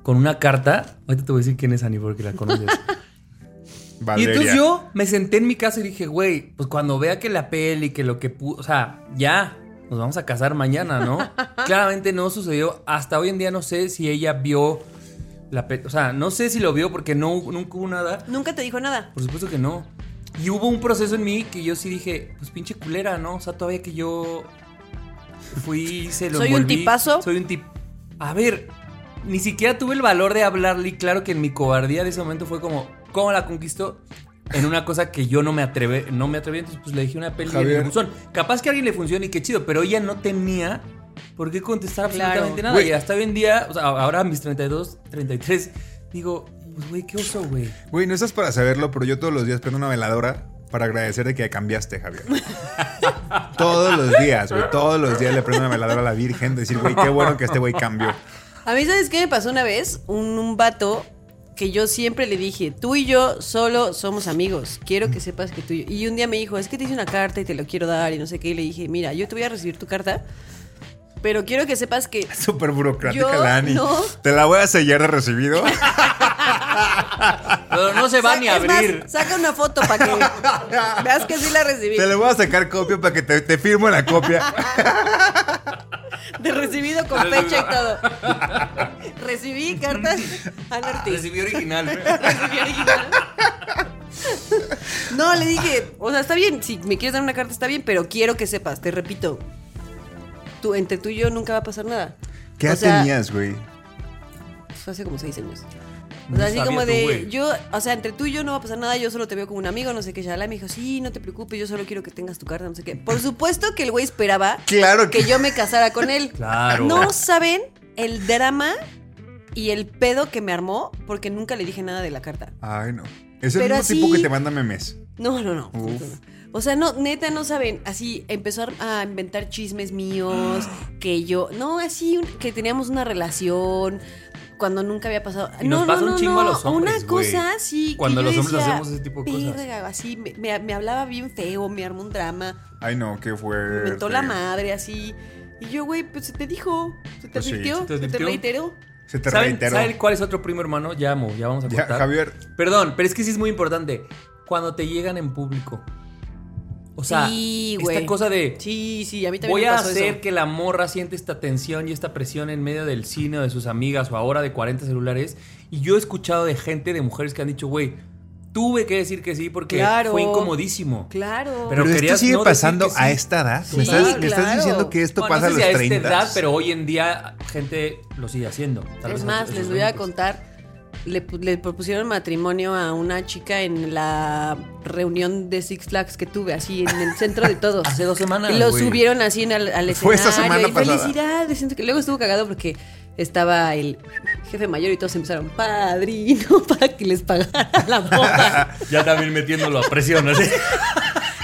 con una carta. Ahorita te voy a decir quién es Ani porque la conoces. Y entonces yo me senté en mi casa y dije, güey, pues cuando vea que la peli, que lo que pudo, o sea, ya, nos vamos a casar mañana, ¿no? Claramente no sucedió. Hasta hoy en día no sé si ella vio la o sea, no sé si lo vio porque no, nunca hubo nada. Nunca te dijo nada. Por supuesto que no. Y hubo un proceso en mí que yo sí dije, pues pinche culera, ¿no? O sea, todavía que yo fui, se lo Soy un tipazo. Soy un tip. A ver, ni siquiera tuve el valor de hablarle y claro que en mi cobardía de ese momento fue como, ¿cómo la conquistó? En una cosa que yo no me atrevé, no me atreví, entonces pues le dije una peli el buzón. Capaz que a alguien le funcione y qué chido, pero ella no tenía por qué contestar Claro. absolutamente nada. Güey. Y hasta hoy en día, o sea, ahora mis 32, 33, digo, pues güey, qué oso, güey. Güey, no estás para saberlo, pero yo todos los días prendo una veladora para agradecerte que cambiaste, Javier. todos los días, güey. Todos los días le prendo una veladora a la Virgen. Decir, güey, qué bueno que este güey cambió. A mí, ¿sabes qué me pasó una vez? Un, un vato que yo siempre le dije, tú y yo solo somos amigos. Quiero que sepas que tú y yo. Y un día me dijo, es que te hice una carta y te lo quiero dar y no sé qué. Y le dije, mira, yo te voy a recibir tu carta, pero quiero que sepas que Súper burocrática Yo la Ani. no. Te la voy a sellar de recibido. Pero no se va Sa- ni a más, abrir. saca una foto para que veas que sí la recibí. Te le voy a sacar copia para que te, te firmo la copia. De recibido con fecha y todo. Recibí cartas Ortiz. Recibí original. Recibí original. No, le dije, o sea, está bien, si me quieres dar una carta está bien, pero quiero que sepas, te repito, tú, entre tú y yo nunca va a pasar nada. ¿Qué O edad sea, tenías, güey? Fue hace como seis años. O No sea, así como de, yo, o sea, entre tú y yo no va a pasar nada, yo solo te veo como un amigo, no sé qué, ya Y me dijo, sí, no te preocupes, yo solo quiero que tengas tu carta, no sé qué. Por supuesto que el güey esperaba Claro que- que yo me casara con él. Claro. No saben el drama y el pedo que me armó porque nunca le dije nada de la carta. Ay, no. Es el Pero mismo tipo que te manda memes. No, no, no. Uf. O sea, no, neta, no saben. Así empezó a inventar chismes míos, que yo. No, así, un- que teníamos una relación cuando nunca había pasado. Y no, nos no, pasa un no, chingo a no, los hombres, Una cosa así. que Cuando yo los hombres decía, hacemos ese tipo de cosas. Así, me, me- me hablaba bien feo, me armó un drama, Ay, no, qué me fuerte. mentó la madre, así. Y yo, güey, pues se te dijo, se te Pues sí, advirtió, se te se te reiteró. Se te ¿Saben, reiteró. ¿Saben cuál es otro primo hermano? Ya, amo, ya vamos a Ya, cortar. Javier. Perdón, pero es que sí es muy importante. Cuando te llegan en público. O sea, Sí, esta güey. cosa de Sí, sí, a mí también voy me a pasó hacer eso. que la morra siente esta tensión y esta presión en medio del cine o de sus amigas o ahora de 40 celulares. Y yo he escuchado de gente, de mujeres que han dicho, güey, tuve que decir que sí porque Claro. fue incomodísimo. Claro. Pero Pero, esto sigue no pasando sí. a esta edad. Sí, ¿Me, estás, me estás claro. diciendo que esto No, pasa no sé a si los a 30. esta edad, pero hoy en día gente lo sigue haciendo. Tal vez Es a más, les voy a 20. contar. Le, pu- le propusieron matrimonio a una chica en la reunión de Six Flags que tuve, así en el centro de todos. Hace dos semanas. Y lo subieron así en al, al Fue esta escenario. semana y pasada. felicidades. siento que luego estuvo cagado porque estaba el jefe mayor y todos empezaron padrino para que les pagara la boda. Ya también metiéndolo a presión, así.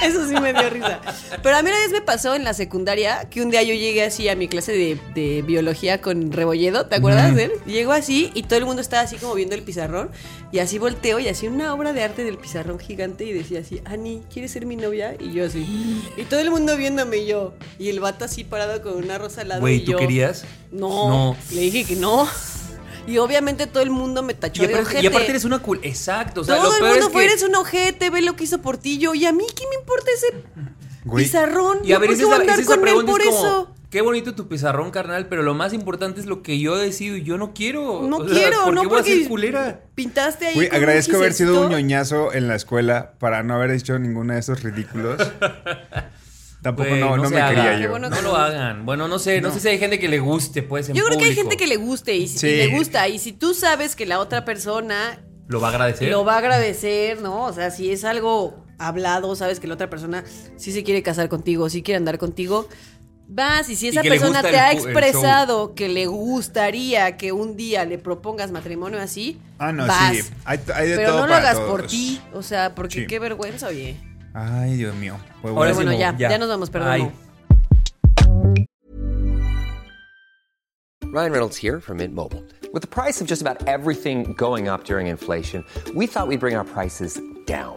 Eso sí me dio risa. Pero a mí una vez me pasó en la secundaria que un día yo llegué así a mi clase de, de biología con Rebolledo, ¿te acuerdas de él? Llegó así y todo el mundo estaba así como viendo el pizarrón y así volteo y hacía una obra de arte del pizarrón gigante y decía así, Ani, ¿quieres ser mi novia? Y yo así. Y todo el mundo viéndome y yo. Y el vato así parado con una rosa al lado. Güey, ¿tú yo, querías? No, No. Le dije que no. Y obviamente todo el mundo me tachó Y de aparte, ojete. y aparte eres una cool. Exacto. O sea, Todo lo el peor mundo es fue, que. eres un ojete, ve lo que hizo por ti yo. Y a mí, ¿qué me importa ese Güey. pizarrón? Y a ¿Yo ver, por es qué voy a esa, andar es esa con él por es como, eso? qué bonito tu pizarrón, carnal, pero lo más importante es lo que yo decido y yo no quiero. No O sea, quiero, ¿por no qué voy a porque ser culera? pintaste ahí. Agradezco haber sido un ñoñazo en la escuela para no haber hecho ninguno de esos ridículos. Tampoco Güey, no, no se me haga. quería yo. bueno No lo hagan. Bueno, no sé, no, sé si hay gente que le guste, pues. En Yo creo que hay público. gente que le guste y, Sí. y le gusta. Y si tú sabes que la otra persona lo va a agradecer. lo va a agradecer, ¿no? O sea, si es algo hablado, sabes que la otra persona sí se quiere casar contigo, sí quiere andar contigo. Vas, y si esa que le persona gusta te el ha el expresado que le gustaría que un día le propongas matrimonio así, Ah, no, vas. sí. Hay, hay de Pero todo no lo para hagas por todos. ti, o sea, porque Sí. qué vergüenza, oye. Ay, Dios mío. Pues Ahora bueno. sí, ya, ya. ya nos vamos, perdón. Ay. Ryan Reynolds here from Mint Mobile. With the price of just about everything going up during inflation, we thought we'd bring our prices down.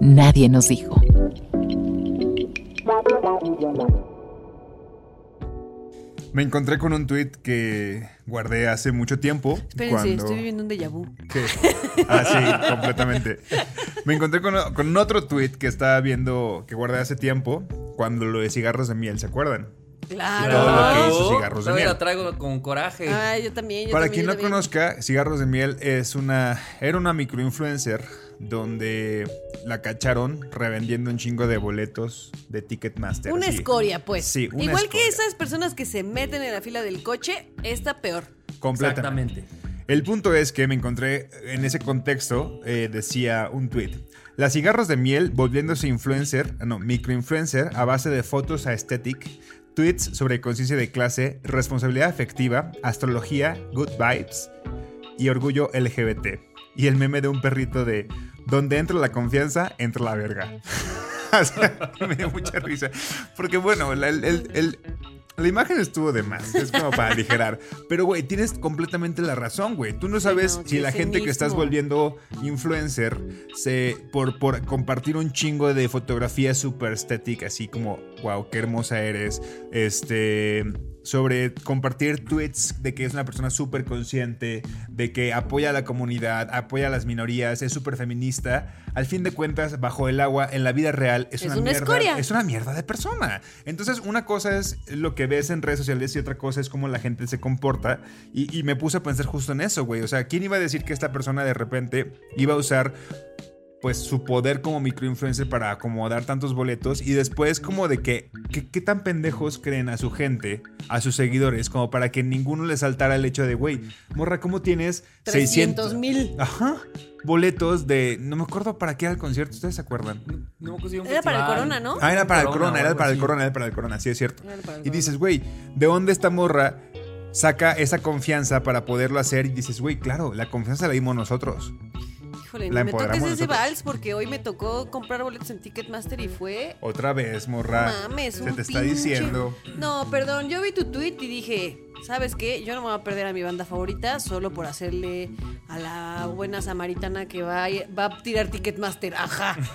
Nadie nos dijo. Me encontré con un tweet que guardé hace mucho tiempo. Espérense, cuando... estoy viviendo un déjà vu. ¿Qué? Ah, sí, completamente. Me encontré con, con otro tweet que estaba viendo, que guardé hace tiempo, cuando lo de cigarros de miel, ¿se acuerdan? Claro. Todo lo que hizo cigarros de Todavía miel. la traigo con coraje. Ay, yo también. yo Para también, quien yo no también. conozca, Cigarros de Miel es una. Era una microinfluencer donde la cacharon revendiendo un chingo de boletos de Ticketmaster. Una escoria, pues. Sí, una Igual que esas personas que se meten en la fila del coche, esta peor. Completamente. Exactamente. El punto es que me encontré en ese contexto, eh, decía un tweet. Las cigarros de miel volviéndose influencer, no, microinfluencer a base de fotos aesthetic, tweets sobre conciencia de clase, responsabilidad afectiva, astrología, good vibes y orgullo LGBT. Y el meme de un perrito de donde entra la confianza, entra la verga. O sea, me dio mucha risa. Porque bueno, la, el- el- el- la imagen estuvo de más. Es como para aligerar. Pero, güey, tienes completamente la razón, güey. Tú no sabes si la gente que estás volviendo influencer se por, por compartir un chingo de fotografía super estética, así como, wow, qué hermosa eres. Este. Sobre compartir tweets de que es una persona súper consciente, de que apoya a la comunidad, apoya a las minorías, es súper feminista, al fin de cuentas, bajo el agua, en la vida real, es, Es una, una mierda. escoria. Es una mierda de persona. Entonces, una cosa es lo que ves en redes sociales y otra cosa es cómo la gente se comporta. Y, y me puse a pensar justo en eso, güey. O sea, ¿quién iba a decir que esta persona de repente iba a usar pues su poder como microinfluencer para acomodar tantos boletos y después como de que, que- qué tan pendejos creen a su gente, a sus seguidores, como para que ninguno le saltara el hecho de, güey, morra, ¿cómo tienes 300 mil. Ajá, boletos de, no me acuerdo para qué era el concierto, ¿ustedes se acuerdan? No me Era para el. Corona, ¿no? Ah, era para el Corona era para el corona, era para el corona, sí es cierto. Era para el Y dices, güey, ¿de dónde esta morra saca esa confianza para poderlo hacer? Y dices, güey, claro, la confianza la dimos nosotros. Híjole, La me toques empoderamos ese vals porque hoy me tocó comprar boletos en Ticketmaster y fue Otra vez, morra. Mames, se un te está pinche- diciendo. No, perdón, yo vi tu tweet y dije, ¿sabes qué? Yo no me voy a perder a mi banda favorita solo por hacerle a la buena samaritana que va a, va a tirar Ticketmaster. Ajá.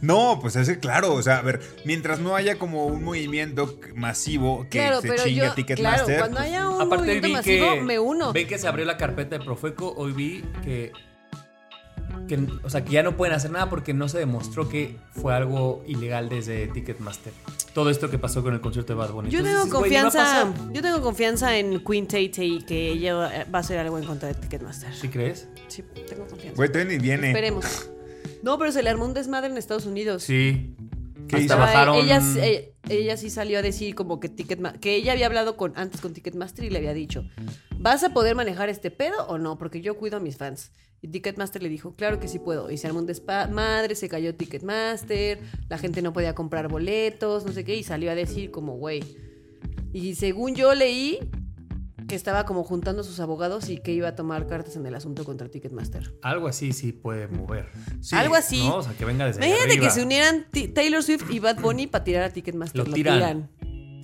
No, pues es que claro, o sea, a ver, mientras no haya como un movimiento masivo que claro, se pero chingue yo, a Ticketmaster. claro, cuando pues, haya un Aparte movimiento vi masivo, que me uno. Ve que se abrió la carpeta de Profeco, hoy vi que que o sea, que ya no pueden hacer nada porque no se demostró que fue algo ilegal desde Ticketmaster. Todo esto que pasó con el concierto de Bad Bunny. Yo Entonces, tengo güey, ¿qué va a confianza, yo tengo confianza en Queen Tate y que ella va a hacer algo en contra de Ticketmaster. ¿Sí crees? Sí, tengo confianza. Güey, todavía ni viene. Esperemos. No, pero se le armó un desmadre en Estados Unidos. Sí. ¿Qué Hasta hizo? Bajaron. Ella, eh, ella sí salió a decir como que Ticketmaster, que ella había hablado con antes con Ticketmaster y le había dicho, ¿vas a poder manejar este pedo o no? Porque yo cuido a mis fans. Y Ticketmaster le dijo, claro que sí puedo. Y se armó un desmadre, se cayó Ticketmaster, la gente no podía comprar boletos, no sé qué, y salió a decir como, güey. Y según yo leí que estaba como juntando a sus abogados y que iba a tomar cartas en el asunto contra Ticketmaster. Algo así sí puede mover. Sí. Algo así. No, o sea, que venga desde Imagínate que se unieran Taylor Swift y Bad Bunny para tirar a Ticketmaster. Lo tiran.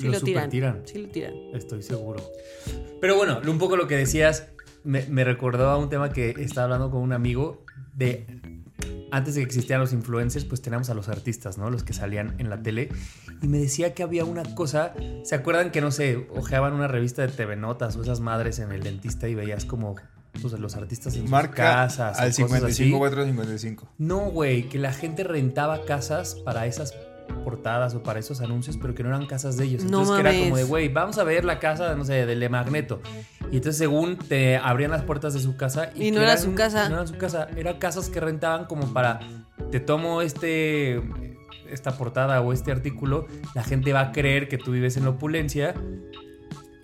Sí Lo lo, tiran. Sí lo tiran. Estoy seguro. Pero bueno, un poco lo que decías me, me recordó a un tema que estaba hablando con un amigo de antes de que existieran los influencers, pues teníamos a los artistas, ¿no? Los que salían en la tele. Y me decía que había una cosa, ¿se acuerdan que, no sé, ojeaban una revista de TV Notas o esas madres en el dentista y veías como pues, los artistas en sus casas? al cosas así? 55 455. No, güey, que la gente rentaba casas para esas portadas o para esos anuncios, pero que no eran casas de ellos. No Entonces que era como de, güey, vamos a ver la casa, no sé, del Magneto. Y entonces según te abrían las puertas de su casa Y no que era eran- su casa. No era su casa, eran casas que rentaban como para te tomo este esta portada o este artículo, la gente va a creer que tú vives en la opulencia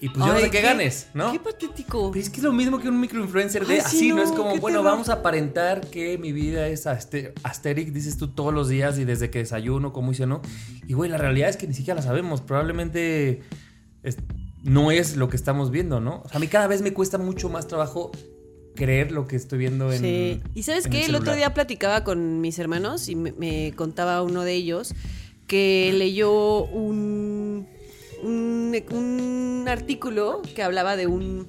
y pues yo no Ay, sé qué, ganes, ¿no? Qué patético. Pero es que es lo mismo que un microinfluencer de Ay, sí, así, no, no, es como, bueno, terror. vamos a aparentar que mi vida es aste- Asterix, dices tú todos los días y desde que desayuno, como hice, ¿no? Y güey, la realidad es que ni siquiera la sabemos, probablemente es- no es lo que estamos viendo, ¿no? O sea, a mí cada vez me cuesta mucho más trabajo creer lo que estoy viendo en Sí. ¿Y sabes qué? El, otro día platicaba con mis hermanos y me, me contaba uno de ellos que leyó un, un, artículo que hablaba de un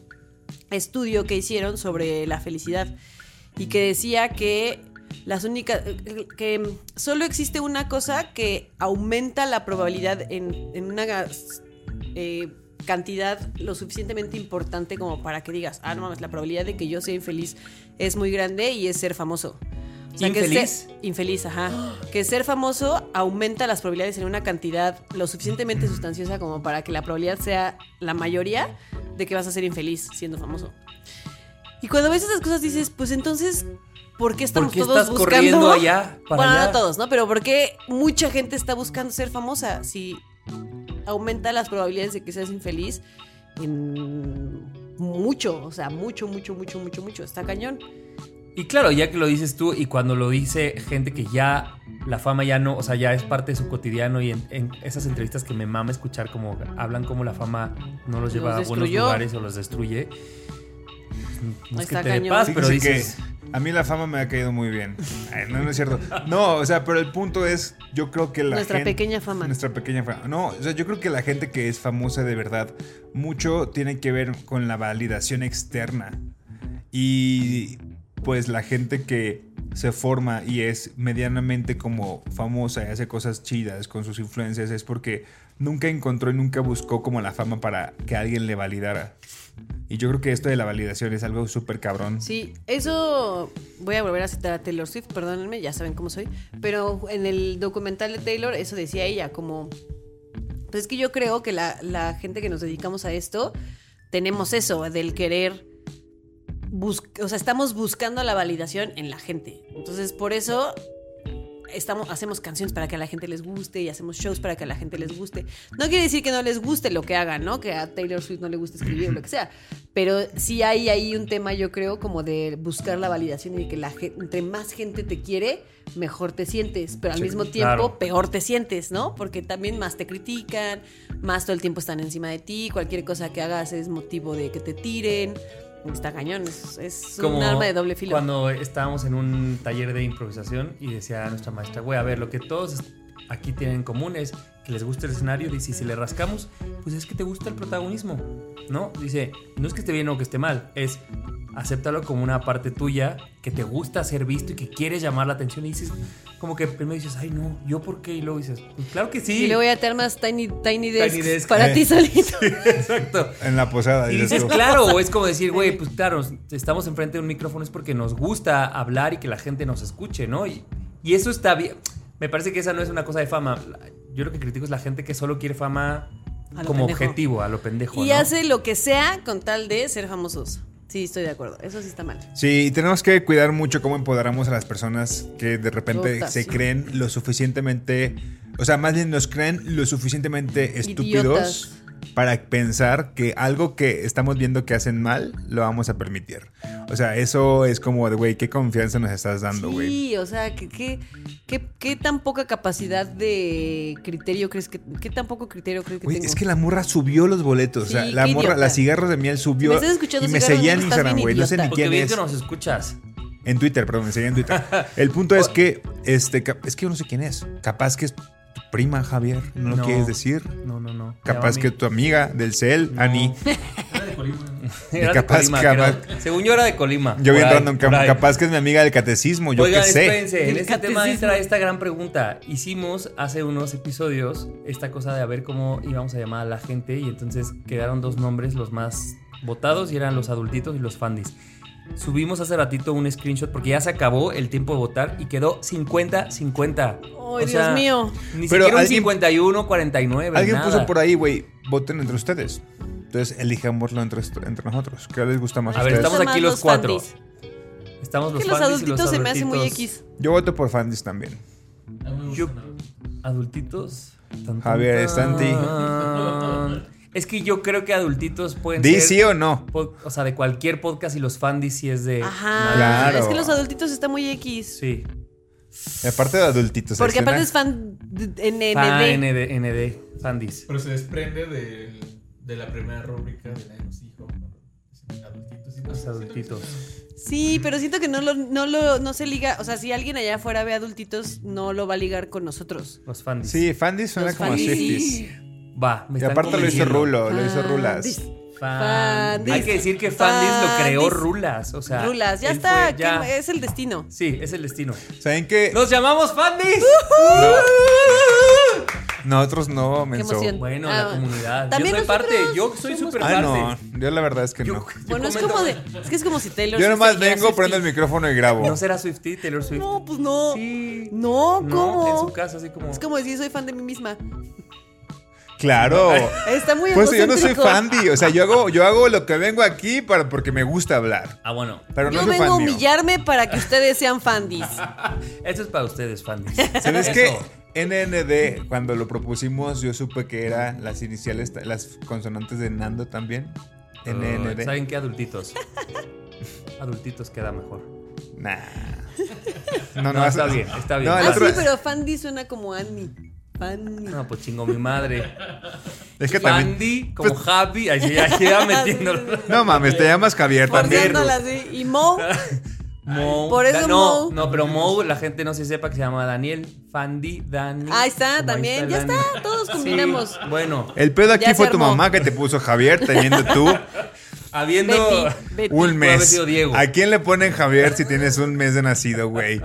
estudio que hicieron sobre la felicidad y que decía que las únicas que solo existe una cosa que aumenta la probabilidad en, en una eh, cantidad lo suficientemente importante como para que digas, ah, no mames, la probabilidad de que yo sea infeliz es muy grande y es ser famoso. O ¿Infeliz? ser- infeliz, ajá. Que ser famoso aumenta las probabilidades en una cantidad lo suficientemente sustanciosa como para que la probabilidad sea la mayoría de que vas a ser infeliz siendo famoso. Y cuando ves esas cosas dices, pues entonces, ¿por qué estamos ¿Por qué todos estás buscando? corriendo allá, para bueno, allá? no todos, ¿no? Pero ¿por qué mucha gente está buscando ser famosa? Si aumenta las probabilidades de que seas infeliz en mucho, o sea, mucho, mucho, mucho, mucho, mucho. Está cañón. Y claro, ya que lo dices tú y cuando lo dice gente que ya la fama ya no, o sea, ya es parte de su cotidiano y en, en esas entrevistas que me mama escuchar como hablan como la fama no los lleva Los a buenos lugares o los destruye. No es que Está te cañón. paz, pero Fíjese dices... que a mí la fama me ha caído muy bien. Ay, no, no es cierto. No, o sea, pero el punto es, yo creo que la Nuestra gente- pequeña fama. Nuestra pequeña fama. No, o sea, yo creo que la gente que es famosa de verdad, mucho tiene que ver con la validación externa. Y pues la gente que se forma y es medianamente como famosa y hace cosas chidas con sus influencias es porque nunca encontró y nunca buscó como la fama para que alguien le validara. Y yo creo que esto de la validación es algo súper cabrón. Sí, eso voy a volver a citar a Taylor Swift, perdónenme, ya saben cómo soy, pero en el documental de Taylor eso decía ella, como, pues es que yo creo que la, la gente que nos dedicamos a esto tenemos eso, del querer, o sea, estamos buscando la validación en la gente. Entonces, por eso estamos, hacemos canciones para que a la gente les guste y hacemos shows para que a la gente les guste. No quiere decir que no les guste lo que hagan, ¿no? Que a Taylor Swift no le guste escribir o lo que sea. Pero sí hay ahí un tema, yo creo, como de buscar la validación y de que la gente, entre más gente te quiere, mejor te sientes. Pero al mismo tiempo, claro. peor te sientes, ¿no? Porque también más te critican, más todo el tiempo están encima de ti, cualquier cosa que hagas es motivo de que te tiren. Está cañón, es, es un arma de doble filo. Cuando estábamos en un taller de improvisación y decía nuestra maestra, güey, a ver, lo que todos aquí tienen en común es que les gusta el escenario. Dice, y si le rascamos, pues es que te gusta el protagonismo, ¿no? Dice, no es que esté bien o que esté mal, es acéptalo como una parte tuya que te gusta ser visto y que quieres llamar la atención. Y dices, como que primero dices, ay, no, ¿yo por qué? Y luego dices, pues claro que sí. Y luego ya te armas Tiny, tiny Desks Desk. para Eh. ti solito. Exacto. En la posada. Y dices claro, o es como decir, güey, pues claro, estamos enfrente de un micrófono es porque nos gusta hablar y que la gente nos escuche, ¿no? Y, y eso está bien. Me parece que esa no es una cosa de fama. Yo lo que critico es la gente que solo quiere fama A como pendejo. objetivo, a lo pendejo. Y ¿no? hace lo que sea con tal de ser famosos. Sí, estoy de acuerdo. Eso sí está mal. Sí, y tenemos que cuidar mucho cómo empoderamos a las personas que de repente se sí. creen lo suficientemente, o sea, más bien nos creen lo suficientemente estúpidos Idiotas. Para pensar que algo que estamos viendo que hacen mal lo vamos a permitir. O sea, eso es como de, güey, qué confianza nos estás dando, güey. Sí, o sea, ¿qué, qué, qué, qué tan poca capacidad de criterio crees que... ¿Qué tan poco criterio crees que Güey, tengo? es que la morra subió los boletos. o sea, la morra, idiota. las cigarros de miel subió. Me estás escuchando, y me seguía en Instagram, güey. No sé ni. Porque quién bien es. que nos escuchas. En Twitter, perdón, me seguía en Twitter. El punto es que, este, es que yo no sé quién es. Capaz que es prima, Javier. ¿No lo No. quieres decir? No, no, no. Capaz que tu amiga del CEL, No. Ani. Era de capaz Colima, que creo. capaz- Según yo era de Colima. Yo random, por cap- ahí. capaz que es mi amiga del catecismo, yo Oigan, qué sé. espérense, en este tema entra esta gran pregunta. Hicimos hace unos episodios esta cosa de a ver cómo íbamos a llamar a la gente y entonces quedaron dos nombres los más votados y eran los adultitos y los fandis. Subimos hace ratito un screenshot porque ya se acabó el tiempo de votar y quedó 50-50. Ay, Dios mío. Ni Pero siquiera alguien- un 51-49. Alguien nada. puso por ahí, güey, voten entre ustedes. Entonces, elijámoslo entre, entre nosotros. ¿Qué les gusta más A a ver, ustedes? estamos aquí los cuatro. fandis. Estamos los Que los y adultitos se me hace muy. X. Yo voto por Fandis también. Yo- adultitos. Tan, tan, Javier, tan. Es que yo creo que adultitos pueden Di ser. sí o no. o sea, de cualquier podcast y los fandis sí es de. Ajá. Claro. Es que los adultitos están muy X. Sí. Y aparte de adultitos. Porque escena- aparte es fan NND. Fan, ND, ND, fandis. Pero se desprende de, de la primera rúbrica de nos dijo. Adultitos y Los adultitos. Sí, pero siento que no lo, no lo, no se liga. O sea, si alguien allá afuera ve adultitos, no lo va a ligar con nosotros. Los fandis. Sí, Fandis suena Los como a fandis. Va, me Y están aparte lo hizo. Rulo, lo hizo Rulas. Fandis. Fan-. Hay que decir que Fandis lo creó. Rulas. O sea. Rulas, ya está. fue- ya- ¿qué- Es el destino. Sí, es el destino. ¿Saben qué? ¡Nos llamamos Fandis! Nosotros no, menso. Bueno, Ah, la comunidad. Yo también soy parte. Yo soy súper parte. no. Yo la verdad es que Yo- no. yo Bueno, es como de. Es que es como si Taylor Yo nomás vengo, prendo el micrófono y grabo. ¿No será Swiftie, Taylor Swift? No, pues no. Sí. No, No, ¿cómo? en su casa, así como. Es como decir, soy fan de mí misma. Claro. Está muy Pues yo no soy. Fandi. O sea, yo hago, yo hago lo que vengo aquí para, porque me gusta hablar. Ah, bueno. Pero Yo no soy vengo a humillarme para que ustedes sean fandis. Esto es para ustedes, Fandis. ¿Sabes Eso. qué? NND, cuando lo propusimos, yo supe que eran las iniciales, las consonantes de Nando también. NND. ¿Saben qué? Adultitos. Adultitos queda mejor. Nah. No, No, está es- bien, está bien. No, Ah, otro- sí, pero fandis suena como Annie. Fanny. No, pues chingo mi madre. Es que también. Fandi, como pues- Javi. Ahí sí, ya queda metiéndolo. No mames, te llamas Javier también. Así. Y Mo. Mo. Por eso Da- no, Mo. no, pero Mo, la gente no se sepa que se llama Daniel. Fandi, Dani. Ahí está, también. Ya Dani. está, todos Sí, combinamos. bueno, El pedo aquí fue tu mamá que te puso Javier, teniendo tú habiendo. Betty, Betty. un mes. Diego. ¿A quién le ponen Javier si tienes un mes de nacido, güey?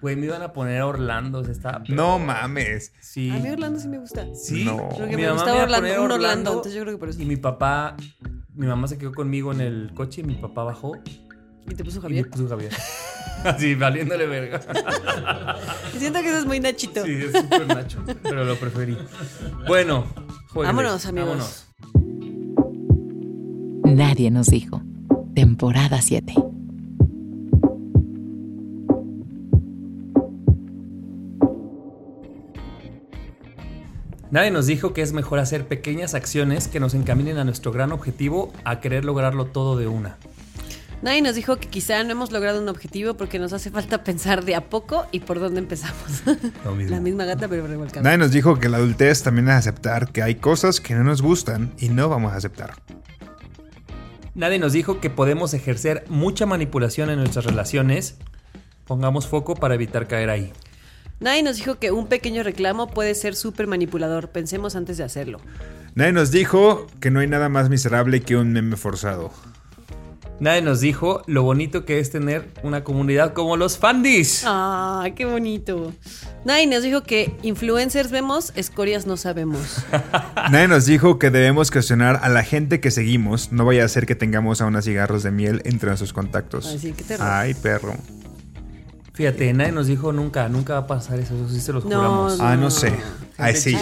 Güey, me iban a poner a Orlando. o sea, estaba- No mames. Sí. A mí Orlando sí me gusta. Sí. No. Creo que Mi me mamá gustaba iba a Orlando, un Orlando, entonces yo creo que por eso. Y mi papá, mi mamá se quedó conmigo en el coche y mi papá bajó Y te puso y me Javier. puso Javier. Así, valiéndole verga. Siento que eso es muy nachito. Sí, es súper nacho, pero lo preferí. Bueno, jueguenle. Vámonos, amigos. Vámonos. Nadie nos dijo. Temporada 7. Nadie nos dijo que es mejor hacer pequeñas acciones que nos encaminen a nuestro gran objetivo a querer lograrlo todo de una. Nadie nos dijo que quizá no hemos logrado un objetivo porque nos hace falta pensar de a poco y por dónde empezamos. Lo mismo. La misma gata, pero revolcada. Nadie nos dijo que la adultez también es aceptar que hay cosas que no nos gustan y no vamos a aceptar. Nadie nos dijo que podemos ejercer mucha manipulación en nuestras relaciones. Pongamos foco para evitar caer ahí. Nadie nos dijo que un pequeño reclamo puede ser súper manipulador. Pensemos antes de hacerlo. Nadie nos dijo que no hay nada más miserable que un meme forzado. Nadie nos dijo lo bonito que es tener una comunidad como los Fandis. ¡Ah, qué bonito! Nadie nos dijo que influencers vemos, escorias no sabemos. Nadie nos dijo que debemos cuestionar a la gente que seguimos. No vaya a ser que tengamos a unas cigarros de miel entre nuestros contactos. Ay, sí, qué terror. Ay, perro. Fíjate, nadie nos dijo nunca, nunca va a pasar eso, eso sí se los No, juramos. Ah, no sé. Ay, sí.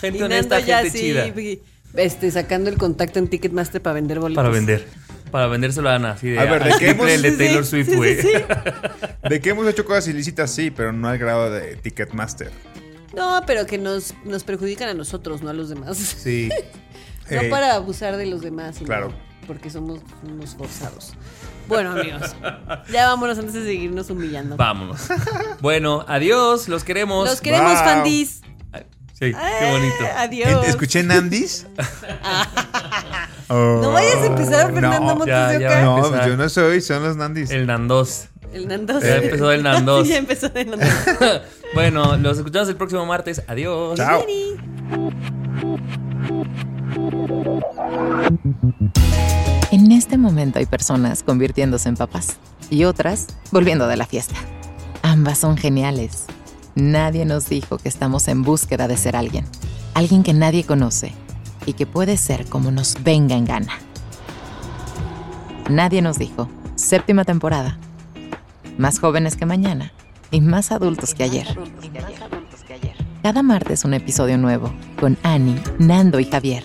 Gente Y honesta, ya gente sí, chida. Este, sacando el contacto en Ticketmaster para vender boletos. Para vender. Para vendérselo a Ana, así de A ver, ¿de qué hemos- el de Taylor sí, Swift, güey. sí, sí. De que hemos hecho cosas ilícitas, sí, pero no al grado de Ticketmaster. No, pero que nos, nos perjudican a nosotros, no a los demás. Sí. No Eh, para abusar de los demás, sino Claro. porque somos unos forzados. Bueno, amigos, ya vámonos antes de seguirnos humillando. Vámonos. Bueno, adiós, los queremos. Los queremos, Wow. fandis. Sí, qué bonito. Eh, Adiós. ¿Escuché Nandis? Oh, No vayas a empezar, Fernando no, Montes ya, de ya Oca. No, empezar. yo no soy, son los Nandis. El Nandos. El Nandos. Ya empezó el Nandos. Sí, ya empezó el Nandos. bueno, los escuchamos el próximo martes. Adiós. Chao. Momento hay personas convirtiéndose en papás y otras volviendo de la fiesta. Ambas son geniales. Nadie nos dijo que estamos en búsqueda de ser alguien. Alguien que nadie conoce y que puede ser como nos venga en gana. Nadie nos dijo. Séptima temporada. Más jóvenes que mañana y más adultos que ayer. Cada martes un episodio nuevo con Annie, Nando y Javier.